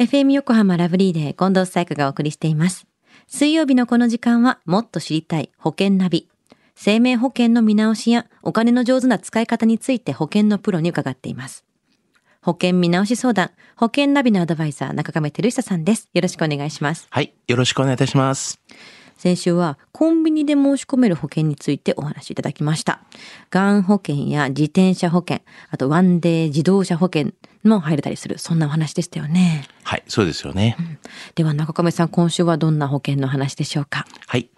FM 横浜ラブリーで近藤彩花がお送りしています。水曜日のこの時間はもっと知りたい保険ナビ。生命保険の見直しやお金の上手な使い方について保険のプロに伺っています。保険見直し相談、保険ナビのアドバイザー中亀照久さんです。よろしくお願いします。はい。よろしくお願いいたします。先週はコンビニで申し込める保険についてお話しいただきました。がん保険や自転車保険、あとワンデー自動車保険も入れたりする、そんなお話でしたよね。はい。そうですよね。では中亀さん、今週はどんな保険の話でしょうか？はい。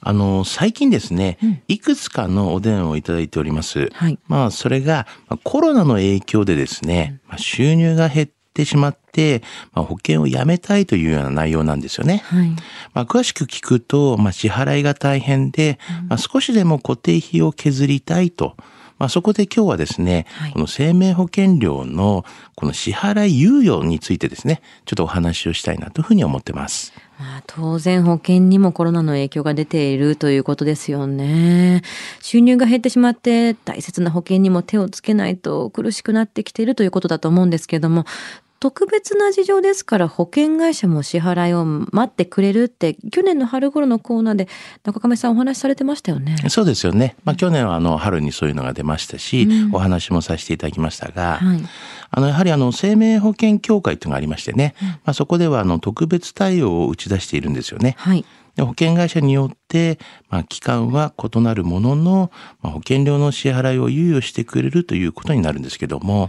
あの、最近ですね、いくつかのお電話をいただいております。はいまあ、それが、まあコロナの影響でですね、まあ、収入が減ってしまって、まあ、保険をやめたいというような内容なんですよね。はい。まあ、詳しく聞くと、まあ、支払いが大変で、まあ、少しでも固定費を削りたいと。まあ、そこで今日はですね、はいこの生命保険料のこの支払い猶予についてですね、ちょっとお話をしたいなというふうに思ってます。まあ、当然保険にもコロナの影響が出ているということですよね。収入が減ってしまって大切な保険にも手をつけないと苦しくなってきているということだと思うんですけれども、特別な事情ですから保険会社も支払いを待ってくれるって去年の春頃のコーナーで中亀さんお話しされてましたよね。そうですよね。まあ、去年はあの春にそういうのが出ましたし、うんお話もさせていただきましたが、はい。あのやはりあの生命保険協会というのがありましてね、まあ、そこではあの特別対応を打ち出しているんですよね。はい。で保険会社によって、まあ、期間は異なるものの、まあ、保険料の支払いを猶予してくれるということになるんですけども、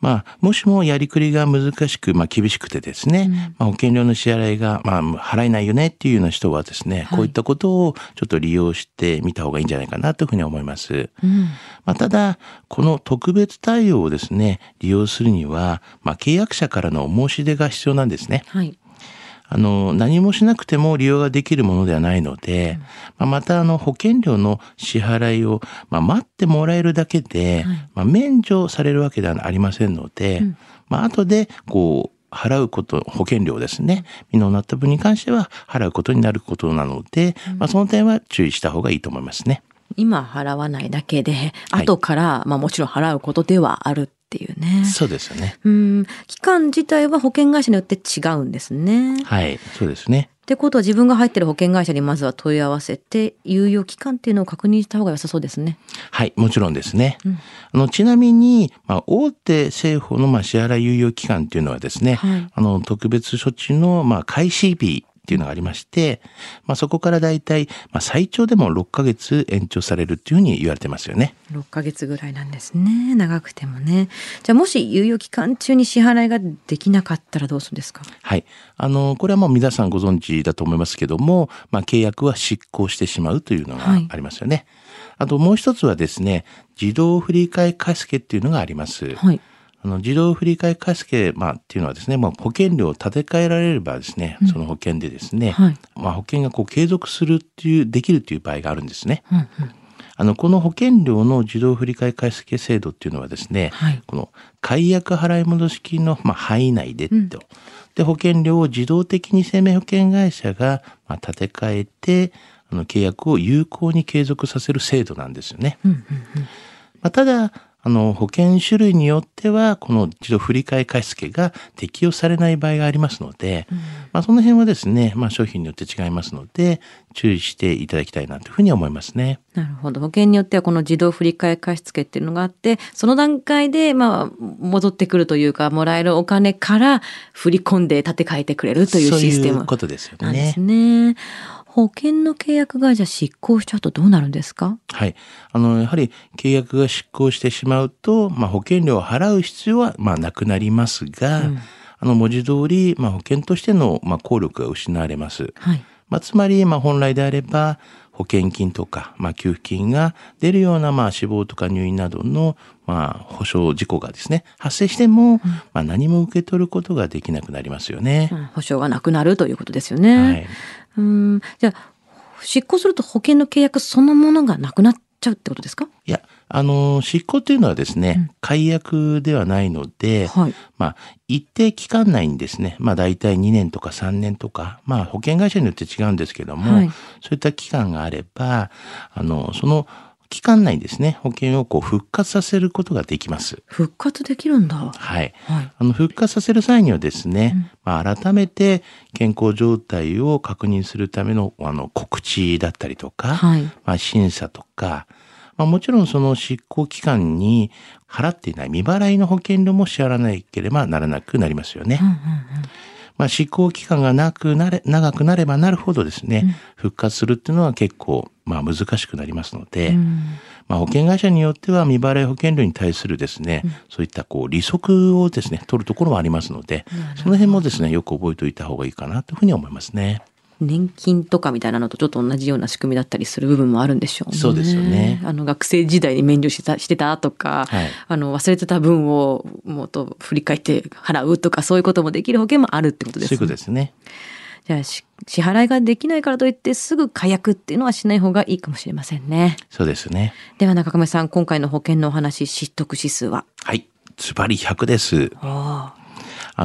まあ、もしもやりくりが難しく、まあ、厳しくてですね、まあ、保険料の支払いが、まあ、払えないよねっていうような人はですね、こういったことをちょっと利用してみた方がいいんじゃないかなというふうに思います。うん。まあ、ただ、この特別対応をですね、利用するには、まあ、契約者からの申し出が必要なんですね。はい。あの、何もしなくても利用ができるものではないので、まあ、また、あの、保険料の支払いを、まあ、待ってもらえるだけで、まあ、免除されるわけではありませんので、まあ、後で、こう、払うこと、保険料ですね。未納になった分に関しては払うことになることなので、まあ、その点は注意した方がいいと思いますね。今払わないだけで、はい。後から、まあもちろん払うことではあるっていうね。そうですよね。うん、期間自体は保険会社によって違うんですね。っはい、そうですね。てことは自分が入ってる保険会社にまずは問い合わせて、猶予期間っていうのを確認した方が良さそうですね。はい、もちろんですね。あのちなみに、まあ、大手政府のまあ支払い猶予期間っていうのはですね、はいあの特別措置のまあ開始日っていうのがありまして、まあ、そこからだいたいまあ最長でも6ヶ月延長されるっていうふうに言われてますよね。6ヶ月ぐらいなんですね。長くてもね。じゃあもし猶予期間中に支払いができなかったらどうするんですか？はい。あの、これはもう皆さんご存知だと思いますけども、まあ、契約は失効してしまうというのがはいありますよね。あともう一つはですね、自動振り替え貸付っていうのがあります。はい。あの自動振り替え貸付、まあ、っていうのはですね、まあ、保険料を立て替えられればですね、その保険でですね、はいまあ、保険がこう継続するっていう、できるっていう場合があるんですね。うんうん。あの、この保険料の自動振り替え貸付制度っていうのはですね、はいこの解約払い戻し金の、まあ、範囲内でと、で、保険料を自動的に生命保険会社が、まあ、立て替えて、あの、契約を有効に継続させる制度なんですよね。うんうんうん。まあ、ただ、あの、保険種類によっては、この自動振り替え貸付が適用されない場合がありますので、まあ、その辺はですね、まあ、商品によって違いますので、注意していただきたいなというふうに思いますね。なるほど。保険によってはこの自動振り替え貸付っていうのがあって、その段階で、まあ、戻ってくるというか、もらえるお金から振り込んで立て替えてくれるというシステムそういうことですよねなんです。ね。保険の契約会社執行しちゃうとどうなるんですか？はい。あの、やはり契約が失効してしまうと、まあ、保険料を払う必要は、まあ、なくなりますが、あの、文字通り、まあ、保険としての、まあ、効力が失われます。はい。まあ、つまり、まあ、本来であれば、保険金とか、まあ、給付金が出るような、まあ、死亡とか入院などの、まあ、保証事故がですね、発生しても、まあ、何も受け取ることができなくなりますよねう。ん保証がなくなるということですよね。はい。うん。じゃあ、執行すると保険の契約そのものがなくなっちゃうってことですか？いや、あの、執行というのはですね、解約ではないので、はい。まあ、一定期間内にですね、まあ大体2年とか3年とか、まあ保険会社によって違うんですけども、はいそういった期間があれば、あの、その期間内にですね、保険をこう復活させることができます。復活できるんだ。ははい。い。あの、復活させる際にはですね、まあ、改めて健康状態を確認するための、あの、告知だったりとか、はい。まあ、審査とか、まあ、もちろんその執行期間に払っていない未払いの保険料も支払わなければならなくなりますよね。うんうんうん。まあ、執行期間がなくなれ、長くなればなるほどですね、復活するっていうのは結構、まあ、難しくなりますので、うんまあ、保険会社によっては未払い保険料に対するですね、そういったこう利息をですね、取るところもありますので、その辺もですね、よく覚えておいた方がいいかなというふうに思いますね。年金とかみたいなのとちょっと同じような仕組みだったりする部分もあるんでしょうね。そうですよねあの学生時代に免除してたしてたとか、はいあの忘れてた分をもっと振り返って払うとかそういうこともできる保険もあるってことですそうですね。じゃあし支払いができないからといってすぐ解約っていうのはしない方がいいかもしれませんね。そうですね。では中亀さん今回の保険のお話知得指数は？はい。ズバリ100です。ああ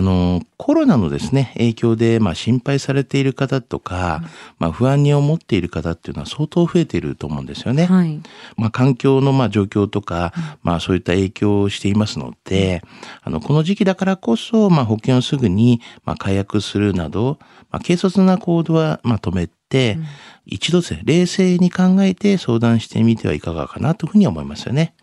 の、コロナのですね、影響で、まあ、心配されている方とか、まあ、不安に思っている方っていうのは相当増えていると思うんですよね。はい。まあ、環境のまあ状況とか、まあ、そういった影響をしていますので、あの、この時期だからこそ、まあ、保険をすぐに、まあ、解約するなど、まあ、軽率な行動は、まあ、止めて、一度ですね、冷静に考えて相談してみてはいかがかなというふうに思いますよね。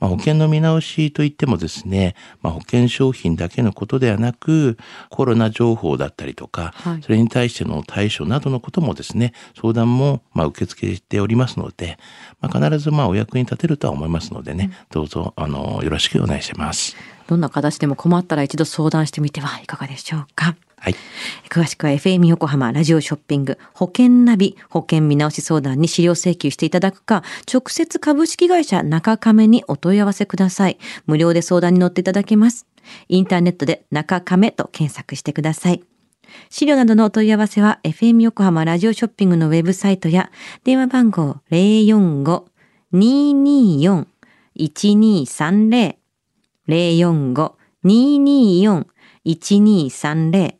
まあ、保険の見直しといってもですね、まあ、保険商品だけのことではなく、コロナ情報だったりとか、はいそれに対しての対処などのこともですね、相談もまあ受け付けておりますので、まあ、必ずまあお役に立てるとは思いますのでね、どうぞあのよろしくお願いします。どんな形でも困ったら一度相談してみてはいかがでしょうか。はい。詳しくは FM 横浜ラジオショッピング保険ナビ保険見直し相談に資料請求していただくか、直接株式会社中亀にお問い合わせください。無料で相談に乗っていただけます。インターネットで中亀と検索してください。資料などのお問い合わせは FM 横浜ラジオショッピングのウェブサイトや電話番号045-224-1230 045-224-1230